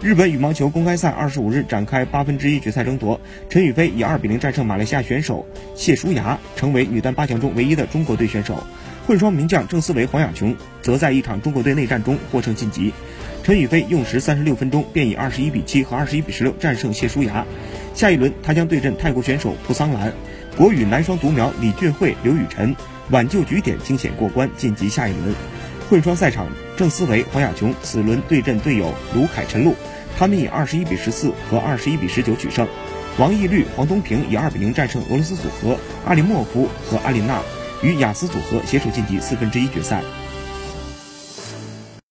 日本羽毛球公开赛二十五日展开八分之一决赛争夺，陈雨菲以二比零战胜马来西亚选手谢淑雅，成为女单八强中唯一的中国队选手。混双名将郑思维、黄雅琼则在一场中国队内战中获胜晋级。陈雨菲用时三十六分钟便以二十一比七和二十一比十六战胜谢淑雅。下一轮她将对阵泰国选手蒲桑兰。国羽男双独苗李俊慧、刘雨辰挽救局点惊险过关晋级下一轮。混双赛场，郑思维、黄雅琼此轮对阵队友卢凯、陈露，他们以二十一比十四和二十一比十九取胜。王懿律、黄东萍以二比零战胜俄罗斯组合阿里莫夫和阿琳娜，与雅思组合携手晋级四分之一决赛。